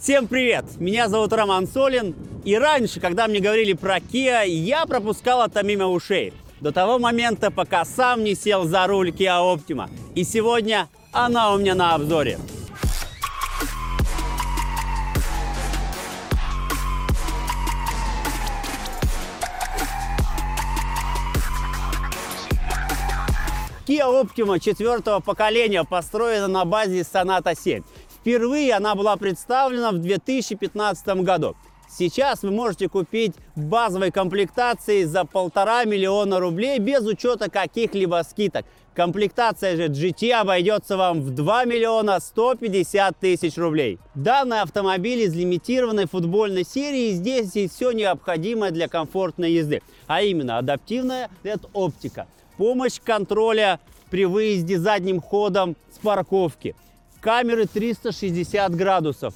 Всем привет! Меня зовут Роман Солин. И раньше, когда мне говорили про Kia, я пропускал это мимо ушей. До того момента, пока сам не сел за руль Kia Optima. И сегодня она у меня на обзоре. Kia Optima четвертого поколения построена на базе Sonata 7. Впервые она была представлена в 2015 году. Сейчас вы можете купить базовой комплектации за полтора миллиона рублей без учета каких-либо скидок. Комплектация же GT обойдется вам в 2 миллиона 150 тысяч рублей. Данный автомобиль из лимитированной футбольной серии. Здесь есть все необходимое для комфортной езды. А именно адаптивная LED-оптика, помощь контроля при выезде задним ходом с парковки, камеры 360 градусов,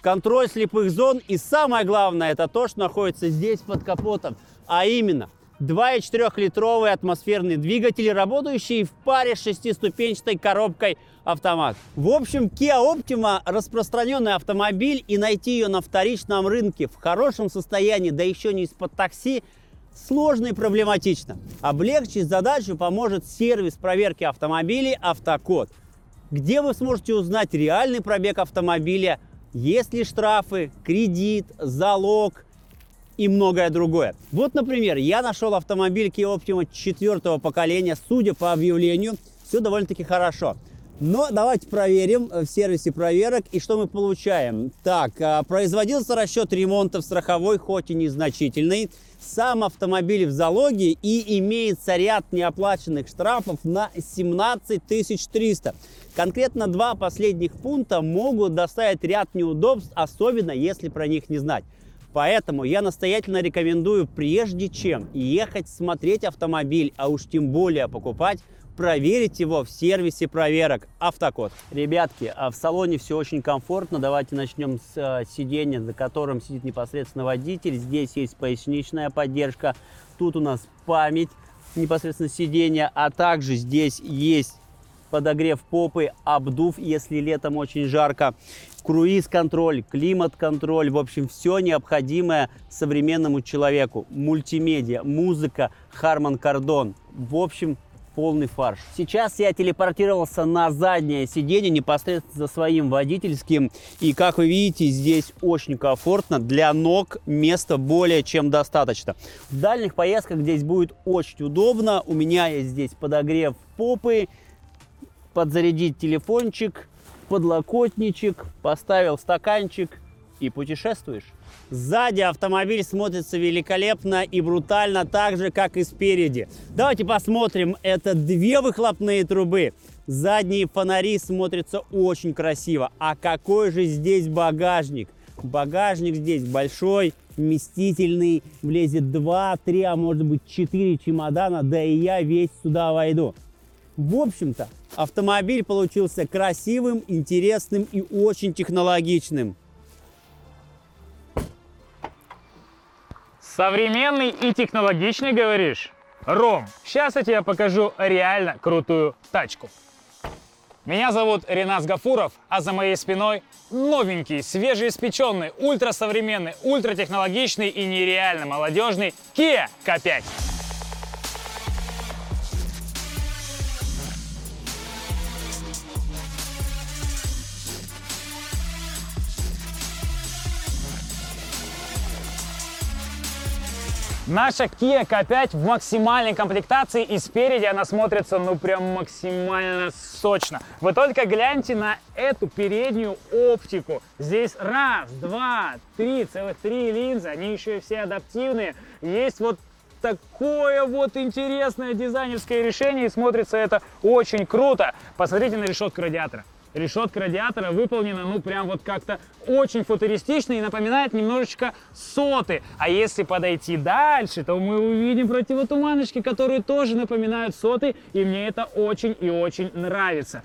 контроль слепых зон и самое главное это то, что находится здесь под капотом, а именно 2,4-литровый атмосферный двигатель, работающий в паре с шестиступенчатой коробкой автомат. В общем, Kia Optima распространенный автомобиль и найти ее на вторичном рынке в хорошем состоянии, да еще не из-под такси, сложно и проблематично. Облегчить задачу поможет сервис проверки автомобилей «Автокод», где вы сможете узнать реальный пробег автомобиля, есть ли штрафы, кредит, залог и многое другое. Вот, например, я нашел автомобиль Kia Optima четвертого поколения. Судя по объявлению, все довольно-таки хорошо. Но давайте проверим в сервисе проверок и что мы получаем. Так, а, производился расчет ремонта в страховой, хоть и незначительный. Сам автомобиль в залоге и имеется ряд неоплаченных штрафов на 17 300. Конкретно два последних пункта могут доставить ряд неудобств, особенно если про них не знать. Поэтому я настоятельно рекомендую, прежде чем ехать смотреть автомобиль, а уж тем более покупать, проверить его в сервисе проверок Автокод. Ребятки, а в салоне все очень комфортно. Давайте начнем с э, сиденья, за которым сидит непосредственно водитель. Здесь есть поясничная поддержка. Тут у нас память непосредственно сиденья, а также здесь есть подогрев попы, обдув, если летом очень жарко, круиз-контроль, климат-контроль, в общем, все необходимое современному человеку. Мультимедиа, музыка, Harman Kardon. В общем, полный фарш. Сейчас я телепортировался на заднее сиденье непосредственно за своим водительским. И как вы видите, здесь очень комфортно. Для ног места более чем достаточно. В дальних поездках здесь будет очень удобно. У меня есть здесь подогрев попы, подзарядить телефончик, подлокотничек, поставил стаканчик и путешествуешь. Сзади автомобиль смотрится великолепно и брутально так же, как и спереди. Давайте посмотрим. Это две выхлопные трубы. Задние фонари смотрятся очень красиво. А какой же здесь багажник? Багажник здесь большой, вместительный. Влезет 2, 3, а может быть 4 чемодана. Да и я весь сюда войду. В общем-то, автомобиль получился красивым, интересным и очень технологичным. Современный и технологичный, говоришь? Ром, сейчас я тебе покажу реально крутую тачку. Меня зовут Ренас Гафуров, а за моей спиной новенький, свежеиспеченный, ультрасовременный, ультратехнологичный и нереально молодежный Kia K5. Наша Kia K5 в максимальной комплектации и спереди она смотрится ну прям максимально сочно. Вы только гляньте на эту переднюю оптику. Здесь раз, два, три, целых три линзы, они еще и все адаптивные. Есть вот такое вот интересное дизайнерское решение и смотрится это очень круто. Посмотрите на решетку радиатора решетка радиатора выполнена, ну, прям вот как-то очень футуристично и напоминает немножечко соты. А если подойти дальше, то мы увидим противотуманочки, которые тоже напоминают соты, и мне это очень и очень нравится.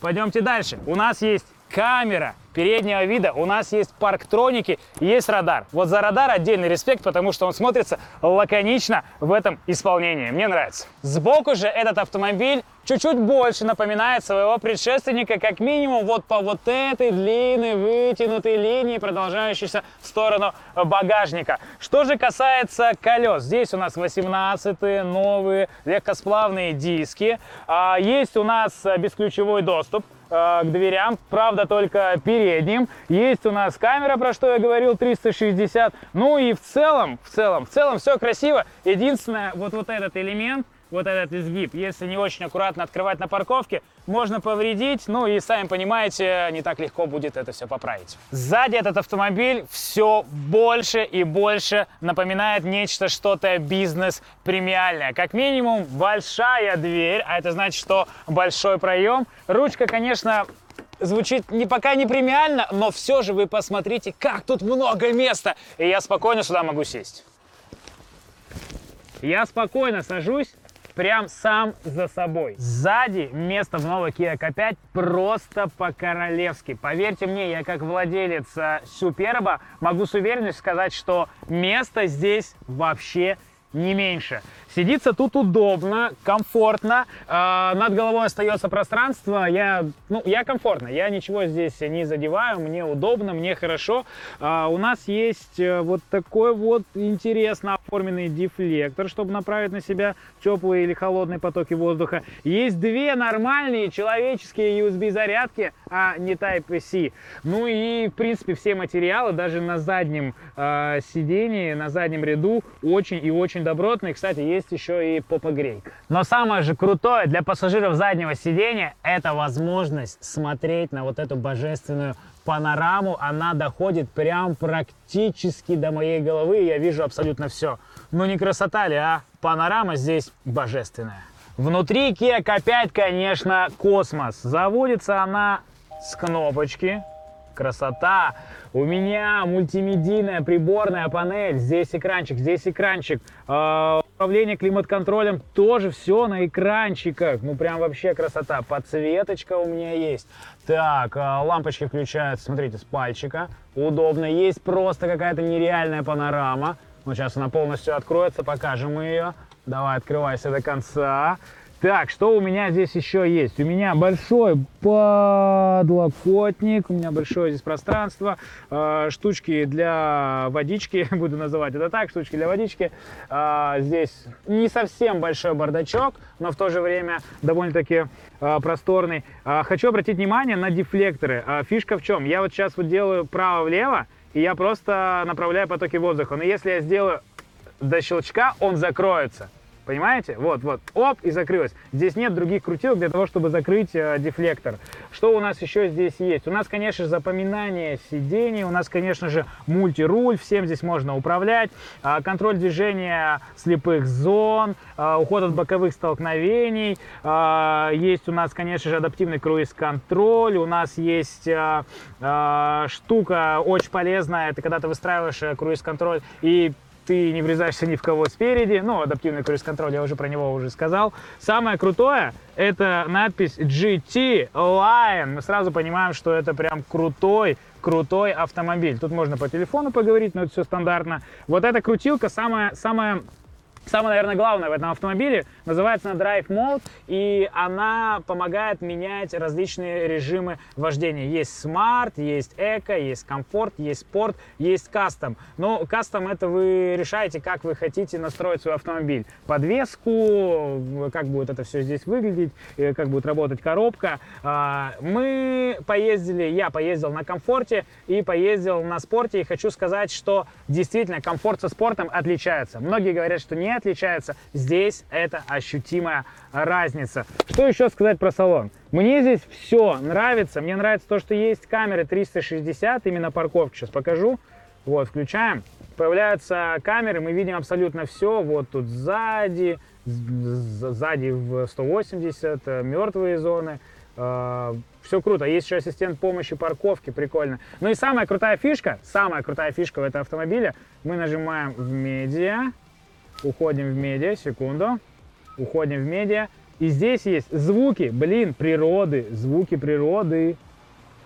Пойдемте дальше. У нас есть камера переднего вида, у нас есть парктроники, есть радар. Вот за радар отдельный респект, потому что он смотрится лаконично в этом исполнении. Мне нравится. Сбоку же этот автомобиль чуть-чуть больше напоминает своего предшественника, как минимум вот по вот этой длинной вытянутой линии, продолжающейся в сторону багажника. Что же касается колес, здесь у нас 18 новые легкосплавные диски, а, есть у нас бесключевой доступ, Э, к дверям, правда только передним. Есть у нас камера, про что я говорил, 360. Ну и в целом, в целом, в целом все красиво. Единственное, вот, вот этот элемент – вот этот изгиб. Если не очень аккуратно открывать на парковке, можно повредить, ну и сами понимаете, не так легко будет это все поправить. Сзади этот автомобиль все больше и больше напоминает нечто, что-то бизнес-премиальное. Как минимум большая дверь, а это значит, что большой проем. Ручка, конечно, звучит не пока не премиально, но все же вы посмотрите, как тут много места. И я спокойно сюда могу сесть. Я спокойно сажусь прям сам за собой. Сзади место в новой Kia K5 просто по-королевски. Поверьте мне, я как владелец Суперба могу с уверенностью сказать, что место здесь вообще не меньше. Сидится тут удобно, комфортно, э, над головой остается пространство, я, ну, я комфортно, я ничего здесь не задеваю, мне удобно, мне хорошо. Э, у нас есть э, вот такой вот интересно оформленный дефлектор, чтобы направить на себя теплые или холодные потоки воздуха. Есть две нормальные человеческие USB-зарядки, а не Type-C. Ну и, в принципе, все материалы, даже на заднем э, сидении, на заднем ряду, очень и очень добротные. Кстати, есть еще и попогрейка. Но самое же крутое для пассажиров заднего сидения – это возможность смотреть на вот эту божественную панораму. Она доходит прям практически до моей головы, я вижу абсолютно все. Ну не красота ли, а? Панорама здесь божественная. Внутри Kia K5, конечно, космос. Заводится она с кнопочки. Красота. У меня мультимедийная приборная панель. Здесь экранчик, здесь экранчик. Э, управление климат-контролем тоже все на экранчиках. Ну прям вообще красота. Подсветочка у меня есть. Так, э, лампочки включаются, смотрите, с пальчика. Удобно. Есть просто какая-то нереальная панорама. Ну сейчас она полностью откроется, покажем ее. Давай, открывайся до конца. Так, что у меня здесь еще есть? У меня большой подлокотник, у меня большое здесь пространство, э, штучки для водички, буду называть это так, штучки для водички. Э, здесь не совсем большой бардачок, но в то же время довольно-таки э, просторный. Э, хочу обратить внимание на дефлекторы. Э, фишка в чем? Я вот сейчас вот делаю право-влево, и я просто направляю потоки воздуха. Но если я сделаю до щелчка, он закроется. Понимаете? Вот, вот, оп, и закрылось. Здесь нет других крутилок для того, чтобы закрыть э, дефлектор. Что у нас еще здесь есть? У нас, конечно же, запоминание сидений, у нас, конечно же, мультируль, всем здесь можно управлять, э, контроль движения слепых зон, э, уход от боковых столкновений, э, есть у нас, конечно же, адаптивный круиз-контроль, у нас есть э, э, штука очень полезная, это когда ты выстраиваешь э, круиз-контроль и ты не врезаешься ни в кого спереди. Ну, адаптивный круиз-контроль, я уже про него уже сказал. Самое крутое, это надпись GT Line. Мы сразу понимаем, что это прям крутой, крутой автомобиль. Тут можно по телефону поговорить, но это все стандартно. Вот эта крутилка самая, самая Самое, наверное, главное в этом автомобиле называется Drive Mode, и она помогает менять различные режимы вождения. Есть Smart, есть Eco, есть комфорт, есть спорт, есть кастом. Но кастом это вы решаете, как вы хотите настроить свой автомобиль. Подвеску, как будет это все здесь выглядеть, как будет работать коробка. А, мы поездили, я поездил на комфорте и поездил на спорте, и хочу сказать, что действительно комфорт со спортом отличается. Многие говорят, что нет, отличается. Здесь это ощутимая разница. Что еще сказать про салон? Мне здесь все нравится. Мне нравится то, что есть камеры 360, именно парковки. Сейчас покажу. Вот, включаем. Появляются камеры, мы видим абсолютно все. Вот тут сзади, сзади в 180, э, мертвые зоны. Э, все круто. Есть еще ассистент помощи парковки, прикольно. Ну и самая крутая фишка, самая крутая фишка в этом автомобиле, мы нажимаем в медиа, Уходим в медиа, секунду. Уходим в медиа. И здесь есть звуки, блин, природы, звуки природы.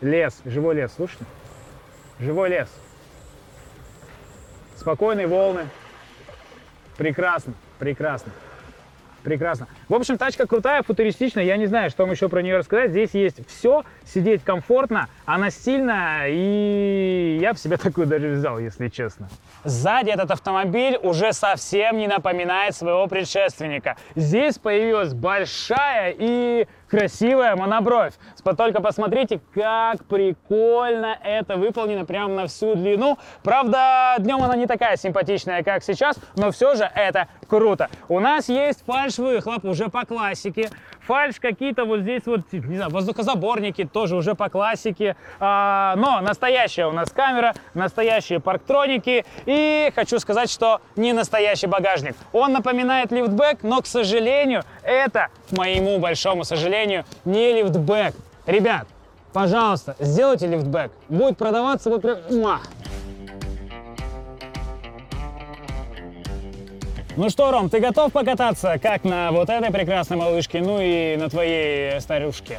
Лес, живой лес, слушай. Живой лес. Спокойные волны. Прекрасно, прекрасно. Прекрасно. В общем, тачка крутая, футуристичная. Я не знаю, что вам еще про нее рассказать. Здесь есть все. Сидеть комфортно. Она стильная. И я бы себе такую даже взял, если честно. Сзади этот автомобиль уже совсем не напоминает своего предшественника. Здесь появилась большая и красивая монобровь. Только посмотрите, как прикольно это выполнено прямо на всю длину. Правда, днем она не такая симпатичная, как сейчас, но все же это круто. У нас есть фальш-выхлоп уже по классике. Фальш какие-то вот здесь вот, не знаю, воздухозаборники тоже уже по классике. А, но настоящая у нас камера, настоящие парктроники. И хочу сказать, что не настоящий багажник. Он напоминает лифтбэк, но, к сожалению, это, к моему большому сожалению, не лифтбэк. Ребят, пожалуйста, сделайте лифтбэк. Будет продаваться вот прям... Ну что, Ром, ты готов покататься как на вот этой прекрасной малышке, ну и на твоей старушке?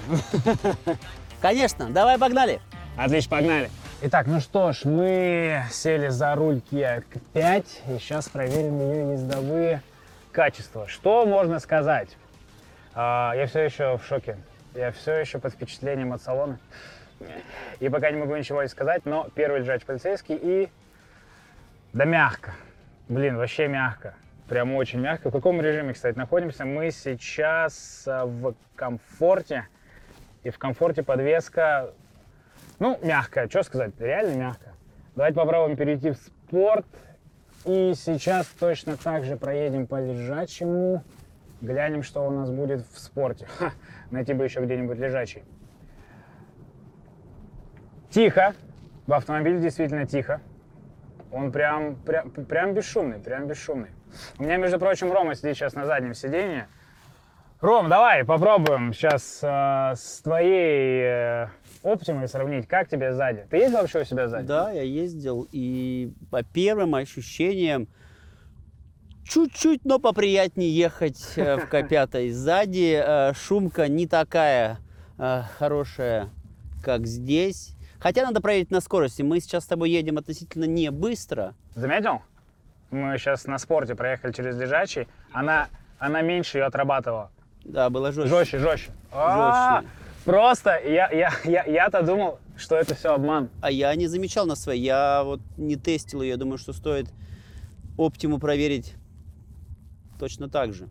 Конечно, давай погнали. Отлично, погнали. Итак, ну что ж, мы сели за руль Kia 5 и сейчас проверим ее ездовые качества. Что можно сказать? А, я все еще в шоке. Я все еще под впечатлением от салона. И пока не могу ничего сказать, но первый лежач полицейский и... Да мягко. Блин, вообще мягко. Прям очень мягко. В каком режиме, кстати, находимся? Мы сейчас э, в комфорте. И в комфорте подвеска, ну, мягкая. Что сказать? Реально мягкая. Давайте попробуем перейти в спорт. И сейчас точно так же проедем по лежачему. Глянем, что у нас будет в спорте. Ха, найти бы еще где-нибудь лежачий. Тихо. В автомобиле действительно тихо. Он прям, прям, прям бесшумный, прям бесшумный. У меня, между прочим, Рома сидит сейчас на заднем сиденье. Ром, давай попробуем сейчас э, с твоей э, Оптимой сравнить. Как тебе сзади? Ты ездил вообще у себя сзади? Да, я ездил. И по первым ощущениям, чуть-чуть, но поприятнее ехать э, в К5 сзади. Э, шумка не такая э, хорошая, как здесь. Хотя надо проверить на скорости. Мы сейчас с тобой едем относительно не быстро. Заметил? Мы сейчас на спорте проехали через лежачий. Она, она меньше ее отрабатывала. Да, было жестче. Жестче, жестче. А, Просто я, я, я, я-то думал, что это все обман. А я не замечал на своей. Я вот не тестил ее. Я думаю, что стоит оптиму проверить точно так же.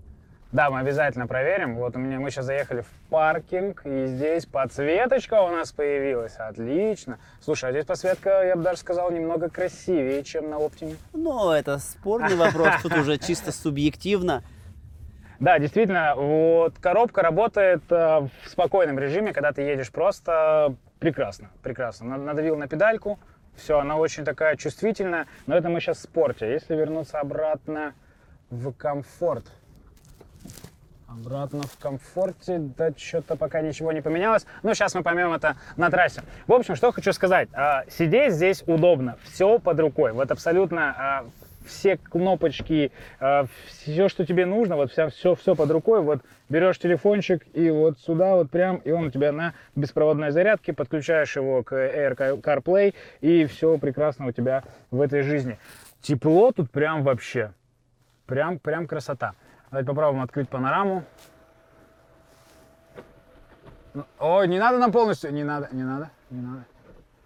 Да, мы обязательно проверим. Вот у меня мы сейчас заехали в паркинг, и здесь подсветочка у нас появилась. Отлично. Слушай, а здесь подсветка, я бы даже сказал, немного красивее, чем на Оптиме. Ну, это спорный вопрос, тут уже чисто субъективно. Да, действительно, вот коробка работает э, в спокойном режиме, когда ты едешь просто прекрасно, прекрасно. Надавил на педальку, все, она очень такая чувствительная, но это мы сейчас в спорте. Если вернуться обратно в комфорт, Обратно в комфорте, да что-то пока ничего не поменялось. Но сейчас мы поймем это на трассе. В общем, что хочу сказать. А, сидеть здесь удобно, все под рукой. Вот абсолютно а, все кнопочки, а, все, что тебе нужно, вот вся, все, все под рукой. Вот берешь телефончик и вот сюда вот прям, и он у тебя на беспроводной зарядке, подключаешь его к Air CarPlay, и все прекрасно у тебя в этой жизни. Тепло тут прям вообще. Прям, прям красота. Давайте попробуем открыть панораму. Ну, ой, не надо нам полностью. Не надо, не надо, не надо.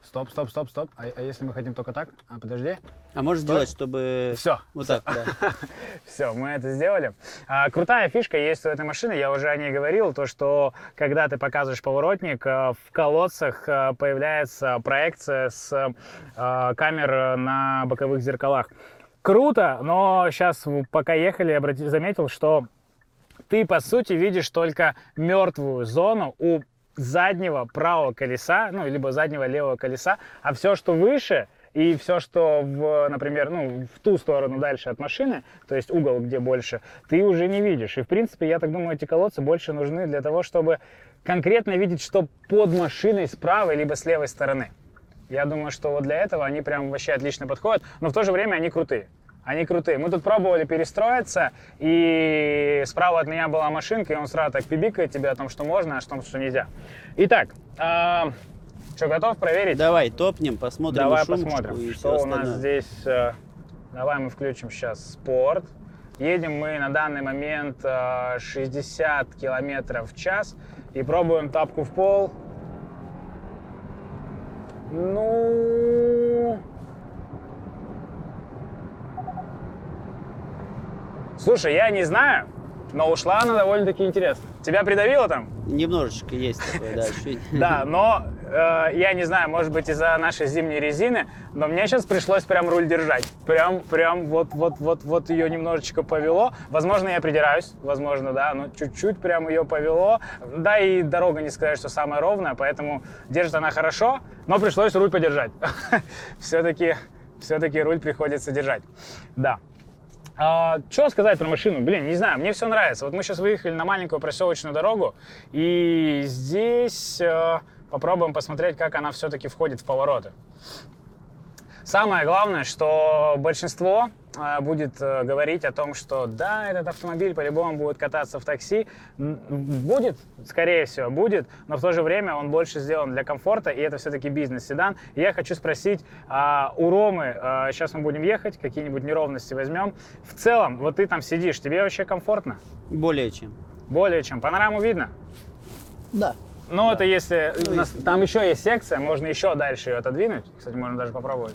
Стоп, стоп, стоп, стоп. А, а если мы хотим только так? А, подожди. А можешь сделать, чтобы... Все. Вот все. так, да. Все, мы это сделали. А, крутая фишка есть у этой машины, я уже о ней говорил, то, что когда ты показываешь поворотник, а, в колодцах а, появляется проекция с а, камер на боковых зеркалах круто, но сейчас, пока ехали, я заметил, что ты, по сути, видишь только мертвую зону у заднего правого колеса, ну, либо заднего левого колеса, а все, что выше, и все, что, в, например, ну, в ту сторону дальше от машины, то есть угол, где больше, ты уже не видишь. И, в принципе, я так думаю, эти колодцы больше нужны для того, чтобы конкретно видеть, что под машиной с правой либо с левой стороны. Я думаю, что вот для этого они прям вообще отлично подходят, но в то же время они крутые. Они крутые. Мы тут пробовали перестроиться, и справа от меня была машинка, и он сразу так пибикает тебе о том, что можно, а о том, что нельзя. Итак, э, Что, готов проверить? Давай топнем, посмотрим Давай посмотрим, и что у нас здесь. э, Давай мы включим сейчас спорт. Едем мы на данный момент э, 60 километров в час и пробуем тапку в пол. Ну... Слушай, я не знаю, но ушла она довольно-таки интересно. Тебя придавило там? Немножечко есть такое, да, ощущение. Да, но я не знаю, может быть из-за нашей зимней резины, но мне сейчас пришлось прям руль держать. Прям, прям вот, вот, вот, вот ее немножечко повело. Возможно, я придираюсь, возможно, да, но чуть-чуть прям ее повело. Да, и дорога не сказать, что самая ровная, поэтому держит она хорошо, но пришлось руль подержать. Все-таки, все-таки руль приходится держать. Да. А, что сказать про машину? Блин, не знаю, мне все нравится. Вот мы сейчас выехали на маленькую проселочную дорогу, и здесь э, попробуем посмотреть, как она все-таки входит в повороты. Самое главное, что большинство э, будет э, говорить о том, что да, этот автомобиль по-любому будет кататься в такси. Будет, скорее всего, будет, но в то же время он больше сделан для комфорта, и это все-таки бизнес-седан. Я хочу спросить а, у Ромы, а, сейчас мы будем ехать, какие-нибудь неровности возьмем. В целом, вот ты там сидишь, тебе вообще комфортно? Более чем. Более чем. Панораму видно? Да. Ну, это если... у нас- там еще есть секция, можно еще дальше ее отодвинуть. Кстати, можно даже попробовать.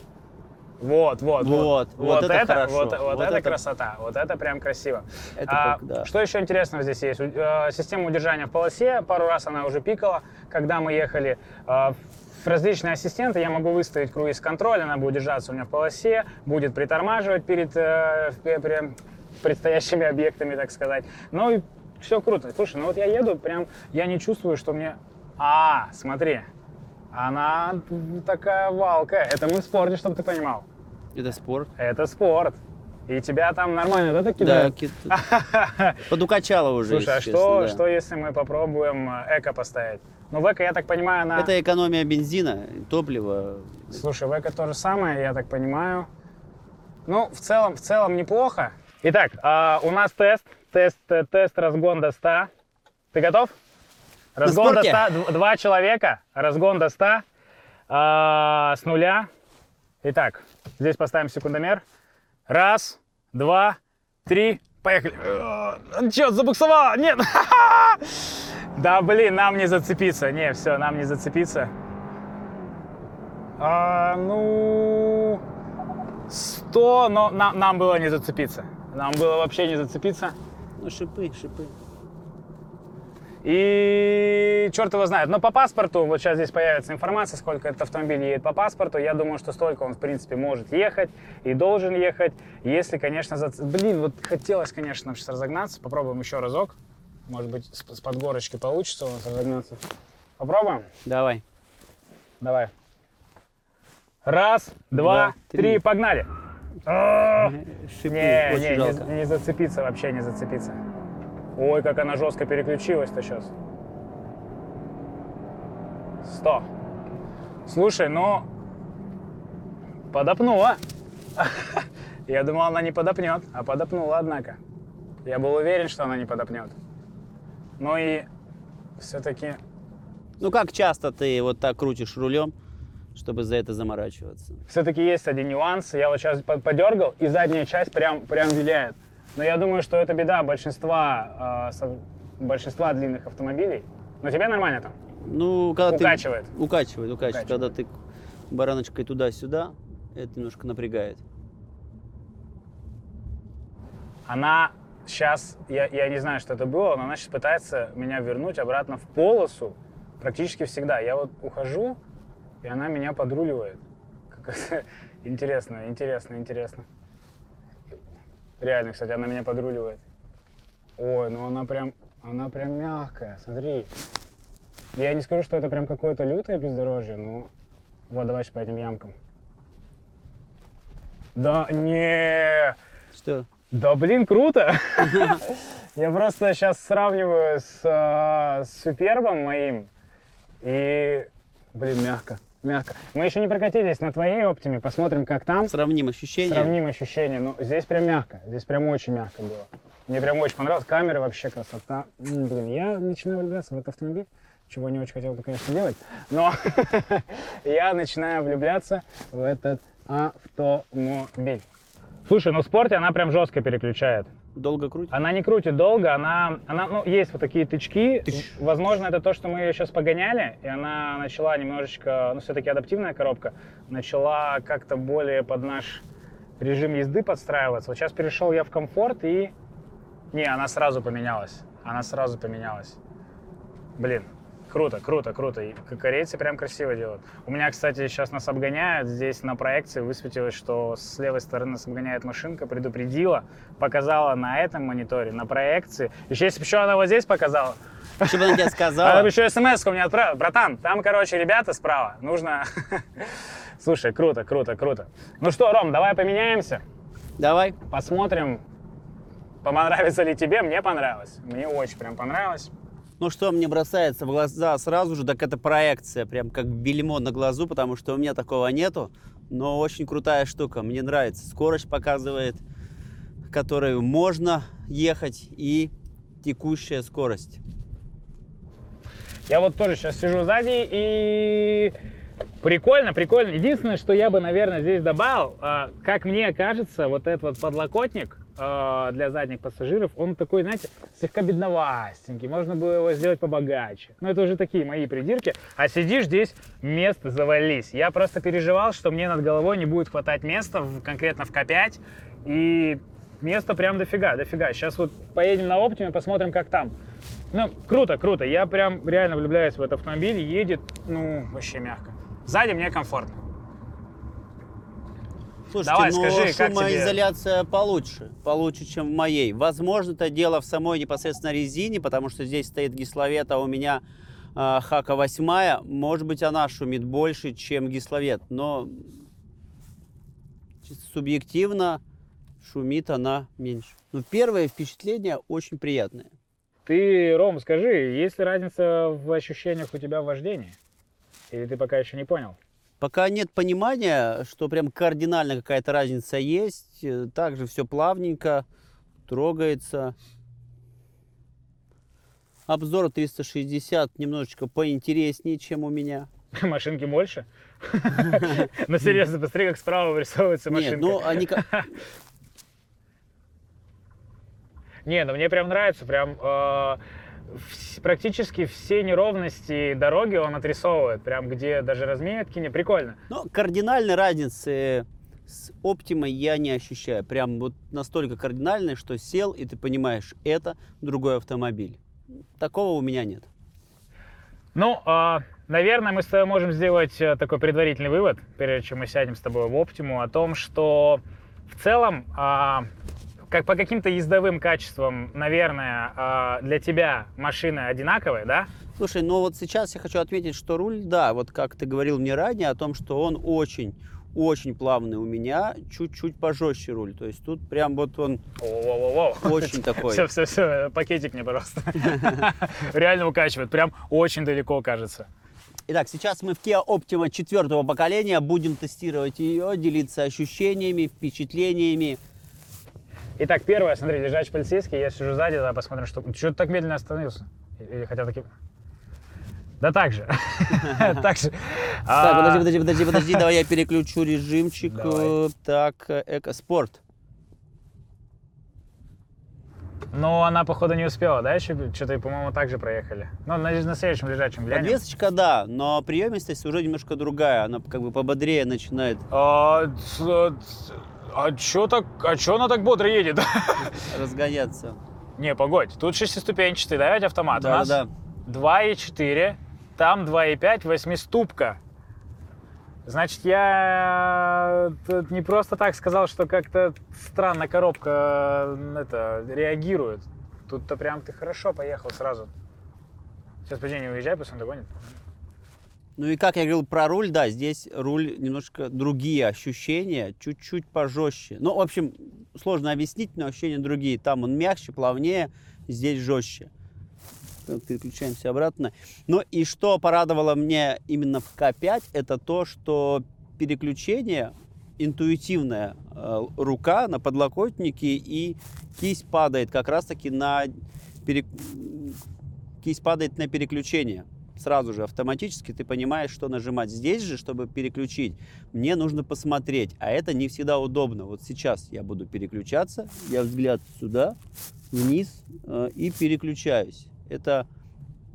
Вот, вот, Вот, вот это хорошо, Вот, вот вот это, это- красота, вот это прям красиво. Это А, как- да. Что еще интересного здесь есть? У- э, Система удержания в полосе, пару раз она уже пикала, когда мы ехали. Э, в Различные ассистенты, я могу выставить круиз-контроль, она будет держаться у меня в полосе, будет притормаживать перед э, в- при- предстоящими объектами, так сказать. Ну и все круто. Слушай, ну вот я еду, прям я не чувствую, что мне... А, смотри, она такая валка. Это мы в спорте, чтобы ты понимал. Это спорт. Это спорт. И тебя там нормально, да, так Да, кидают? ки- подукачало уже, Слушай, а что, да. что если мы попробуем э, эко поставить? Ну, в эко, я так понимаю, она... Это экономия бензина, топлива. Слушай, в эко то же самое, я так понимаю. Ну, в целом, в целом неплохо. Итак, а, у нас тест, тест, э, тест разгон до 100. Ты готов? Разгон до спорте. 100, дв- два человека, разгон до 100 а, с нуля. Итак, здесь поставим секундомер. Раз, два, три, поехали. Че, забуксовало? Нет. Да, блин, нам не зацепиться. Не, все, нам не зацепиться. А, ну, 100, но нам, нам было не зацепиться. Нам было вообще не зацепиться. Ну, шипы, шипы. И черт его знает. Но по паспорту, вот сейчас здесь появится информация, сколько этот автомобиль едет по паспорту. Я думаю, что столько он, в принципе, может ехать и должен ехать. Если, конечно, зац... Блин, вот хотелось, конечно, сейчас разогнаться. Попробуем еще разок. Может быть, с, с подгорочки получится у нас разогнаться. Попробуем? Давай. Давай. Раз, два, Два, три, три. погнали. А, Шипы, Не, очень не, жалко. не, не зацепиться, вообще не зацепиться. Ой, как она жестко переключилась-то сейчас. Сто. Слушай, ну... Подопнула. Я думал, она не подопнет, а подопнула, однако. Я был уверен, что она не подопнет. Ну и все-таки Ну, как часто ты вот так крутишь рулем, чтобы за это заморачиваться? все-таки есть один нюанс. Я вот сейчас подергал, и задняя часть прям, прям виляет. Но я думаю, что это беда большинства, э, со- большинства длинных автомобилей. Но тебе нормально там? Ну, когда Укачивает. ты... Укачивает. Укачивает. Когда Укачивает. ты бараночкой туда-сюда, это немножко напрягает. Она сейчас, я, я не знаю, что это было, но она сейчас пытается меня вернуть обратно в полосу практически всегда. Я вот ухожу, и она меня подруливает. Интересно, интересно, интересно. Реально, кстати, она меня подруливает. Ой, ну она прям, она прям мягкая, смотри. Я не скажу, что это прям какое-то лютое бездорожье, но... Вот, давай сейчас по этим ямкам. Да не, Что? да блин, круто! Я просто сейчас сравниваю с, э, с супербом моим. И, блин, мягко, мягко. Мы еще не прокатились на твоей оптиме, посмотрим, как там. Сравним ощущения. Сравним ощущения. Ну, здесь прям мягко, здесь прям очень мягко было. Мне прям очень понравилось. Камера вообще красота. М, Блин, я начинаю влюбляться в этот автомобиль. чего не очень хотел бы, конечно, делать, но я начинаю влюбляться в этот автомобиль. Слушай, ну в спорте она прям жестко переключает. Долго крутит? Она не крутит долго, она, она, ну, есть вот такие тычки. Тыщ. Возможно, это то, что мы ее сейчас погоняли, и она начала немножечко, ну, все-таки адаптивная коробка, начала как-то более под наш режим езды подстраиваться. Вот сейчас перешел я в комфорт, и... Не, она сразу поменялась. Она сразу поменялась. Блин, круто, круто, круто. И корейцы прям красиво делают. У меня, кстати, сейчас нас обгоняют. Здесь на проекции высветилось, что с левой стороны нас обгоняет машинка, предупредила, показала на этом мониторе, на проекции. Еще если бы еще она вот здесь показала, Что бы она тебе она сказала? бы еще смс мне отправила. Братан, там, короче, ребята справа. Нужно... Слушай, круто, круто, круто. Ну что, Ром, давай поменяемся. Давай. Посмотрим, понравится ли тебе. Мне понравилось. Мне очень прям понравилось. Ну что мне бросается в глаза сразу же, так это проекция, прям как бельмо на глазу, потому что у меня такого нету, но очень крутая штука, мне нравится. Скорость показывает, которую можно ехать и текущая скорость. Я вот тоже сейчас сижу сзади и прикольно, прикольно. Единственное, что я бы, наверное, здесь добавил, а, как мне кажется, вот этот вот подлокотник а, для задних пассажиров, он такой, знаете, слегка бедновастенький. Можно было его сделать побогаче. Но это уже такие мои придирки. А сидишь здесь, место завались. Я просто переживал, что мне над головой не будет хватать места, в- конкретно в К5. И места прям дофига, дофига. Сейчас вот поедем на Оптиме, посмотрим, как там. Ну, круто, круто. Я прям реально влюбляюсь в этот автомобиль. Едет, ну, вообще мягко. Сзади мне комфортно. Слушайте, Давай, ну скажи, как тебе? шумоизоляция получше, получше, чем в моей. Возможно, это дело в самой непосредственно резине, потому что здесь стоит гисловет, а у меня э, Хака 8, может быть, она шумит больше, чем гисловет, но чисто субъективно шумит она меньше. Но первое впечатление очень приятное. Ты, Ром, скажи, есть ли разница в ощущениях у тебя в вождении? Или ты пока еще не понял? Пока нет понимания, что прям кардинально какая-то разница есть, э, также все плавненько, трогается. Обзор 360 немножечко поинтереснее, чем у меня. Машинки больше? Ну, серьезно, посмотри, как справа вырисовывается Нет, машинка. ну они Не, ну мне прям нравится, прям э, вс- практически все неровности дороги он отрисовывает, прям где даже разметки не прикольно. но кардинальной разницы с Оптимой я не ощущаю. Прям вот настолько кардинальной, что сел и ты понимаешь, это другой автомобиль. Такого у меня нет. Ну, э, наверное, мы с тобой можем сделать э, такой предварительный вывод, прежде чем мы сядем с тобой в оптиму, о том, что в целом, а, как по каким-то ездовым качествам, наверное, а, для тебя машины одинаковые, да? Слушай, ну вот сейчас я хочу отметить, что руль, да, вот как ты говорил мне ранее о том, что он очень, очень плавный у меня, чуть-чуть пожестче руль. То есть тут прям вот он очень такой. Все, все, все, пакетик мне, пожалуйста. Реально укачивает, прям очень далеко кажется. Итак, сейчас мы в Kia Optima четвертого поколения будем тестировать ее, делиться ощущениями, впечатлениями. Итак, первое, смотри, лежачий полицейский, я сижу сзади, давай посмотрим, что... Что ты так медленно остановился? Или хотя таки... Да так же. Так же. Так, А, подожди, подожди, подожди, подожди, давай я переключу режимчик. Э, Так, экоспорт. Ну, она, походу, не успела, да, еще? Что-то, по-моему, так же проехали. Ну, на, на следующем лежачем глянем. Подвесочка, да, но приемистость уже немножко другая. Она как бы пободрее начинает А, чё так, а чё она так бодро едет? разгоняться. Не, погодь, тут шестиступенчатый, да, ведь автомат? У Да, нас да, да. 2,4, там 2,5, восьмиступка. Значит, я тут не просто так сказал, что как-то странно коробка э, это, реагирует. Тут-то прям ты хорошо поехал сразу. Сейчас, подожди, не уезжай, пусть он догонит. Ну и как я говорил про руль, да, здесь руль немножко другие ощущения, чуть-чуть пожестче. Ну, в общем, сложно объяснить, но ощущения другие. Там он мягче, плавнее, здесь жестче. Переключаемся обратно. Ну и что порадовало мне именно в К5, это то, что переключение интуитивная э, рука на подлокотнике и кисть падает как раз таки на пере- кисть падает на переключение сразу же автоматически ты понимаешь, что нажимать. Здесь же, чтобы переключить, мне нужно посмотреть, а это не всегда удобно. Вот сейчас я буду переключаться, я взгляд сюда, вниз э, и переключаюсь. Это,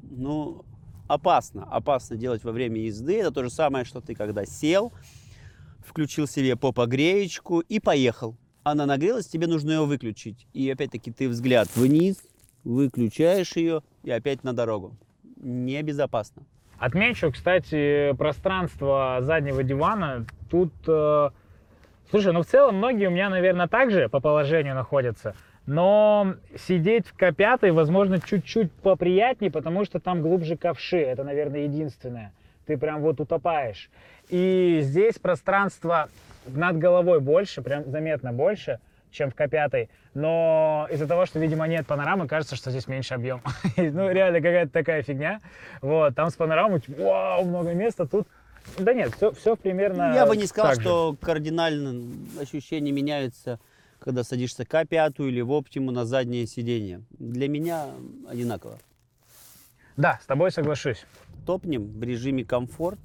ну, опасно. Опасно делать во время езды. Это то же самое, что ты когда сел, включил себе попогреечку и поехал. Она нагрелась, тебе нужно ее выключить. И опять-таки ты взгляд вниз, выключаешь ее и опять на дорогу. Небезопасно. Отмечу, кстати, пространство заднего дивана. Тут, э, слушай, ну в целом многие у меня, наверное, также по положению находятся. Но сидеть в К5, возможно, чуть-чуть поприятнее, потому что там глубже ковши. Это, наверное, единственное. Ты прям вот утопаешь. И здесь пространство над головой больше, прям заметно больше, чем в К5. Но из-за того, что, видимо, нет панорамы, кажется, что здесь меньше объем. ну, реально какая-то такая фигня. Вот, там с панорамой, типа, вау, много места, тут да нет, все, все примерно Я бы не сказал, же. что кардинально ощущения меняются, когда садишься к К5 или в оптиму на заднее сиденье. Для меня одинаково. Да, с тобой соглашусь. Топнем в режиме комфорт.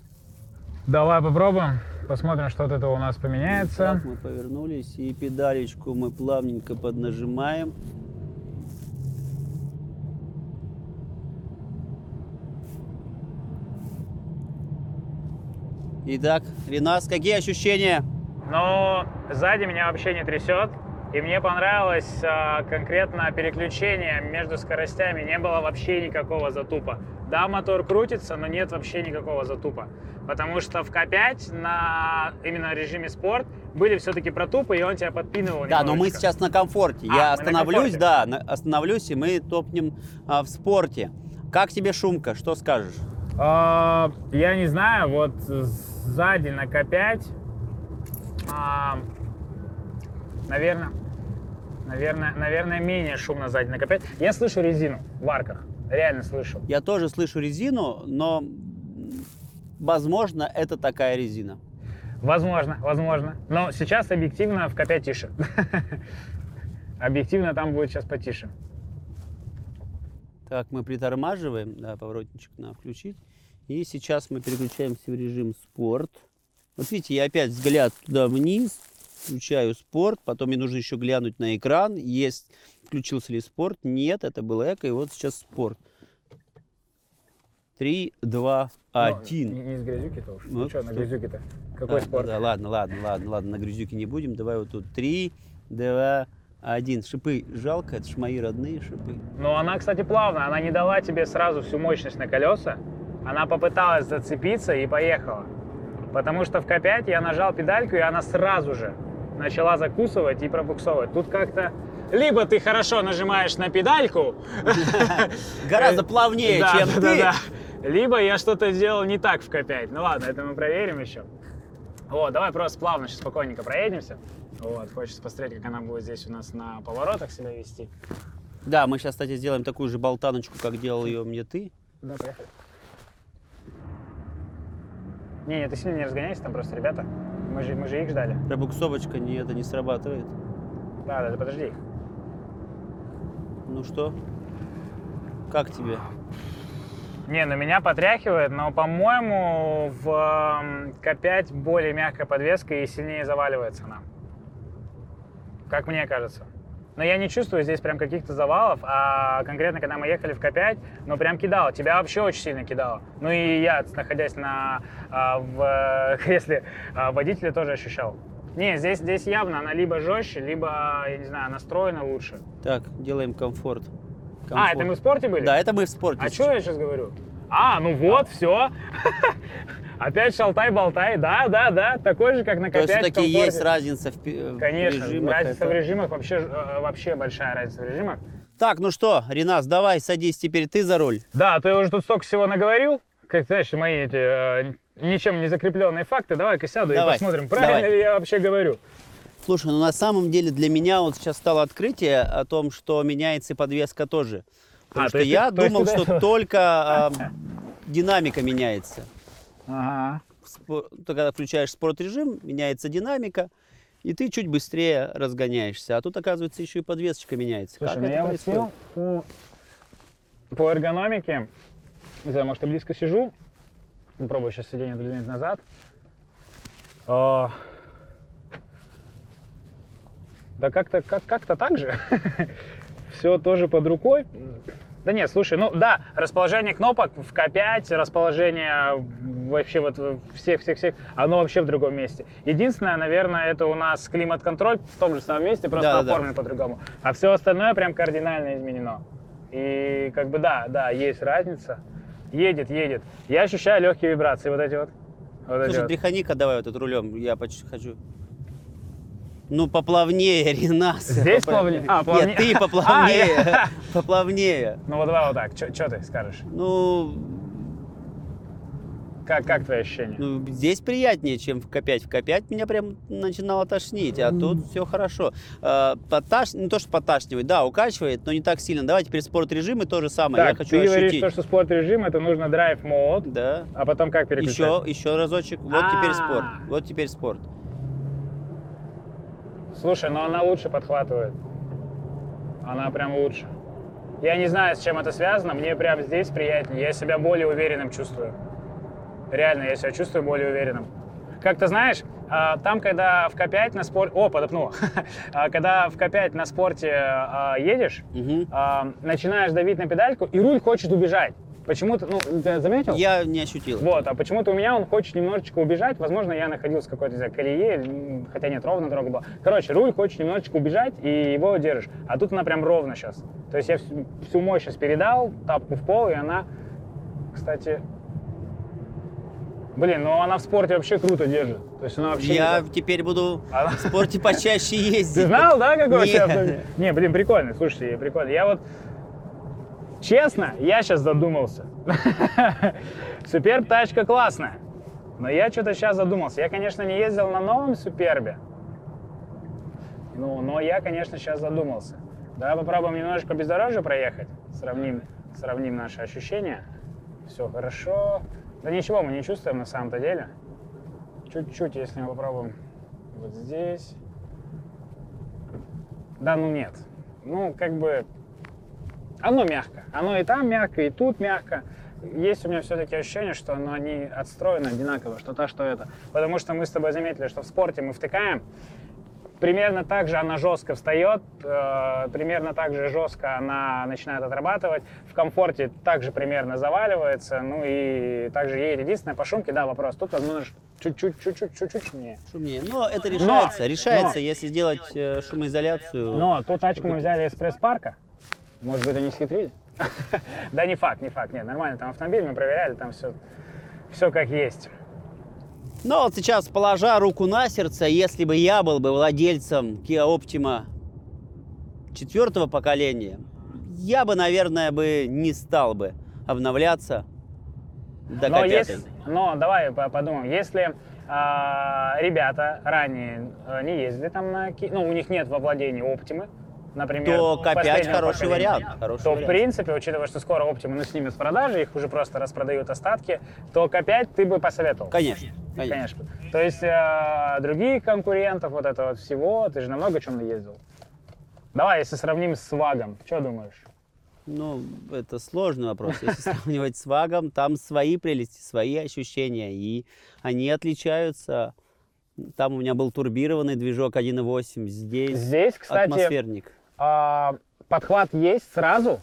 Давай попробуем, посмотрим, что от этого у нас поменяется. Так, мы повернулись и педалечку мы плавненько поднажимаем. Итак, Ренас, какие ощущения? Но сзади меня вообще не трясет. И мне понравилось а, конкретно переключение между скоростями. Не было вообще никакого затупа. Да, мотор крутится, но нет вообще никакого затупа. Потому что в К5 на именно режиме спорт были все-таки протупы, и он тебя подпинывал Да, но мы немножечко. сейчас на комфорте. А, Я на остановлюсь, комфорте. да, остановлюсь, и мы топнем а, в спорте. Как тебе шумка? Что скажешь? А, я не знаю, вот сзади на К5, а, наверное, наверное, наверное, менее шумно сзади на К5. Я слышу резину в арках, реально слышу. Я тоже слышу резину, но возможно это такая резина. Возможно, возможно. Но сейчас объективно в К5 тише. Объективно там будет сейчас потише. Так, мы притормаживаем, да, поворотничек надо включить. И сейчас мы переключаемся в режим спорт. Вот видите, я опять взгляд туда вниз, включаю спорт, потом мне нужно еще глянуть на экран, есть, включился ли спорт, нет, это был эко, и вот сейчас спорт. Три, два, один. Ну, Не из грязюки-то уж. Ну, Ну что, на грязюке-то? Какой Да, спорт? да, ладно, ладно, ладно, ладно, на грязюке не будем. Давай вот тут три, два, один. Шипы жалко, это ж мои родные шипы. Но она, кстати, плавная. Она не дала тебе сразу всю мощность на колеса. Она попыталась зацепиться и поехала. Потому что в К5 я нажал педальку, и она сразу же начала закусывать и пробуксовывать. Тут как-то либо ты хорошо нажимаешь на педальку, Гораздо плавнее, чем ты. либо я что-то сделал не так в К5. Ну ладно, это мы проверим еще. Вот, давай просто плавно, сейчас спокойненько проедемся. Вот, хочется посмотреть, как она будет здесь у нас на поворотах себя вести. Да, мы сейчас, кстати, сделаем такую же болтаночку, как делал ее мне ты. Да, поехали. Не, не, ты сильно не разгоняйся, там просто ребята. Мы же, мы же их ждали. Пробуксовочка не, это не срабатывает. Да, да, подожди их. Ну что? Как тебе? Не, ну меня потряхивает, но, по-моему, в эм, К5 более мягкая подвеска и сильнее заваливается она. Как мне кажется. Но я не чувствую здесь прям каких-то завалов, а конкретно, когда мы ехали в К5, ну прям кидало, тебя вообще очень сильно кидало. Ну и я, находясь на, а, в кресле а, водителя, тоже ощущал. Не, здесь, здесь явно она либо жестче, либо, я не знаю, настроена лучше. Так, делаем комфорт. А, Комфорт. это мы в спорте были? Да, это мы в спорте. А что я сейчас говорю? А, ну вот, все. Опять шалтай-болтай, да, да, да, такой же, как на То есть К5 все-таки есть разница в, в Конечно, режимах. разница Это- в режимах вообще, э, вообще большая разница в режимах. Так, ну что, Ренас, давай, садись теперь ты за руль. Да, ты уже тут столько всего наговорил, как знаешь, мои эти э, ничем не закрепленные факты. Давай-ка сяду Давай, и посмотрим, правильно давай. ли я вообще говорю. Слушай, ну на самом деле для меня вот сейчас стало открытие о том, что меняется и подвеска тоже. Потому А, что то есть я то есть думал, до что этого- только а, динамика меняется. Ага. Когда включаешь спорт-режим, меняется динамика, и ты чуть быстрее разгоняешься. А тут, оказывается, еще и подвесочка меняется. Слушай, как ну я вот сел по, по эргономике, Не знаю, может, я близко сижу. Попробую сейчас сиденье двинуть назад. А, Да как-то как, как-то так же. Все тоже под рукой. Да нет, слушай, ну да, расположение кнопок в К5, расположение вообще вот всех-всех-всех, оно вообще в другом месте. Единственное, наверное, это у нас климат-контроль в том же самом месте, просто Да, да, да. оформлен по-другому. А все остальное прям кардинально изменено. И как бы да, да, есть разница. Едет, едет. Я ощущаю легкие вибрации, вот эти вот. Вот эти Слушай, вот. тряхани-ка давай вот этот рулем, я хочу. Ну, поплавнее, Ренас. Здесь Попла- плавнее? А, плавнее. Нет, ты А, поплавнее. я- Поплавнее. Ну вот давай вот так, что ты скажешь? Ну, Как, как твои ощущения? ну, здесь приятнее, чем в К5. В К5 меня прям начинало тошнить, а тут все хорошо. А, Поташ... Не то, что поташнивает, да, укачивает, но не так сильно. Давай теперь спорт-режим и то же самое. так, я хочу ты говоришь, ощутить. то, что спорт режим, это нужно драйв мод, Да. а потом как переключать? Еще, еще разочек. Вот теперь спорт. А. Вот теперь спорт. Слушай, но она лучше подхватывает. Она прям лучше. Я не знаю, с чем это связано, мне прям здесь приятнее. Я себя более уверенным чувствую. Реально, я себя чувствую более уверенным. Как ты знаешь, а, там, когда в К5 на спорте... О, подопнуло. А, Когда в К5 на спорте а, едешь, а, начинаешь давить на педальку, и руль хочет убежать. Почему-то, ну, ты заметил? Я не ощутил. Вот, а почему-то у меня он хочет немножечко убежать. Возможно, я находился в какой-то, знаю, колее, хотя нет, ровно дорога была. Короче, руль хочет немножечко убежать, и его держишь. А тут она прям ровно сейчас. То есть я всю, всю мощь сейчас передал, тапку в пол, и она, кстати... Блин, ну она в спорте вообще круто держит. То есть она вообще... Я не теперь буду Она- в спорте почаще ездить. Ты знал, да, какой у тебя? Не, блин, прикольно, слушайте, прикольно. Я вот, честно, я сейчас задумался. Суперб тачка классная, но я что-то сейчас задумался. Я, конечно, не ездил на новом Супербе, ну, но я, конечно, сейчас задумался. Давай попробуем немножечко бездорожье проехать, сравним, сравним наши ощущения. Все хорошо. Да ничего мы не чувствуем на самом-то деле. Чуть-чуть, если мы попробуем вот здесь. Да ну нет. Ну, как бы, оно мягко. Оно и там мягко, и тут мягко. Есть у меня все-таки ощущение, что ну, они отстроены одинаково, что то, что это. Потому что мы с тобой заметили, что в спорте мы втыкаем, примерно так же она жестко встает, э, примерно так же жестко она начинает отрабатывать, в комфорте также примерно заваливается, ну и также едет. Единственное, по шумке, да, вопрос, тут возможно чуть-чуть, чуть-чуть, чуть-чуть шумнее. Шумнее. Но это решается. решается, если сделать э, шумоизоляцию. Но ту тачку мы взяли из пресс-парка. Может быть, они схитрили? Да не факт, не факт. Нет, нормально. Там автомобиль мы проверяли, там все, все как есть. Но вот сейчас, положа руку на сердце, если бы я был бы владельцем Kia Optima четвертого поколения, я бы, наверное, бы не стал бы обновляться до Но, К5. если, но давай по- подумаем, если а, ребята ранее э, не ездили там на Ки- ну у них нет во владении Оптимы, например, То К5 последнего хороший поколения, вариант, хороший то в вариант. принципе, учитывая, что скоро ну, снимут с продажи, их уже просто распродают остатки, то К5 ты бы посоветовал. Конечно, конечно. Конечно. То есть э, других конкурентов вот этого всего, ты же на много чем ездил. Давай, если сравним с Вагом, что думаешь? Ну, это сложный вопрос. Если сравнивать с Вагом, там свои прелести, свои ощущения, и они отличаются. Там у меня был турбированный движок 1.8, здесь Здесь, кстати, атмосферник. А, подхват есть сразу,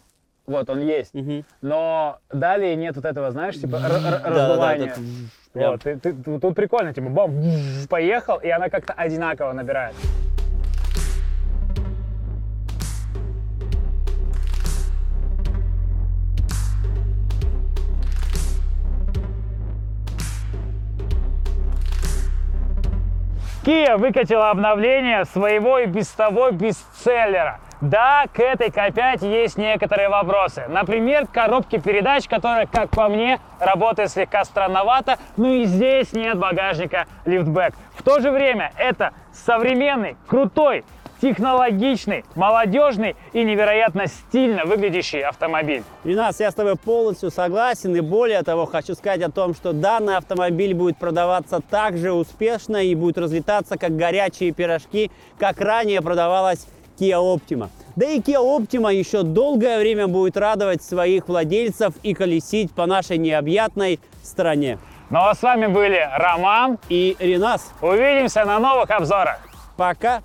вот он есть, Мгм. но далее нет вот этого, знаешь, типа раздувания. так, прям. Вот, ты- ты- тут тут прикольно, типа, бам, поехал, и она как-то одинаково набирает. Kia выкатила обновление своего и без того бестселлера. Да, к этой К5 есть некоторые вопросы. Например, к коробке передач, которая, как по мне, работает слегка странновато. Ну и здесь нет багажника лифтбэк. В то же время это современный, крутой, технологичный, молодежный и невероятно стильно выглядящий автомобиль. Ренас, я с тобой полностью согласен. И более того, хочу сказать о том, что данный автомобиль будет продаваться так же успешно и будет разлетаться, как горячие пирожки, как ранее продавалась Kia Optima. Да и Kia Optima еще долгое время будет радовать своих владельцев и колесить по нашей необъятной стране. Ну а с вами были Роман. И Ренас, Увидимся на новых обзорах. пока!